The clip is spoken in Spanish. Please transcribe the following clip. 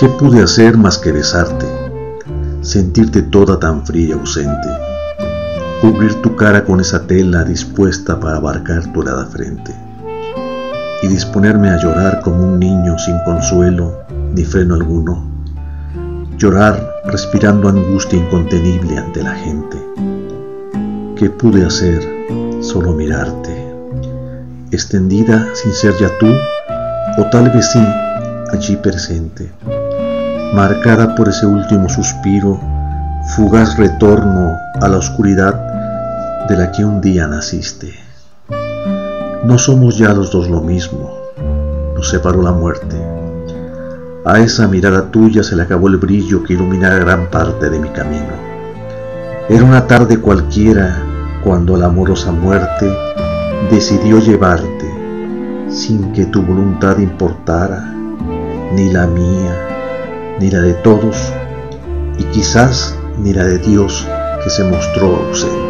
¿Qué pude hacer más que besarte? Sentirte toda tan fría y ausente, cubrir tu cara con esa tela dispuesta para abarcar tu helada frente, y disponerme a llorar como un niño sin consuelo ni freno alguno, llorar respirando angustia incontenible ante la gente. ¿Qué pude hacer? Solo mirarte, extendida sin ser ya tú, o tal vez sí, allí presente marcada por ese último suspiro, fugaz retorno a la oscuridad de la que un día naciste. No somos ya los dos lo mismo, nos separó la muerte. A esa mirada tuya se le acabó el brillo que iluminara gran parte de mi camino. Era una tarde cualquiera cuando la amorosa muerte decidió llevarte sin que tu voluntad importara, ni la mía ni la de todos y quizás ni la de Dios que se mostró ausente.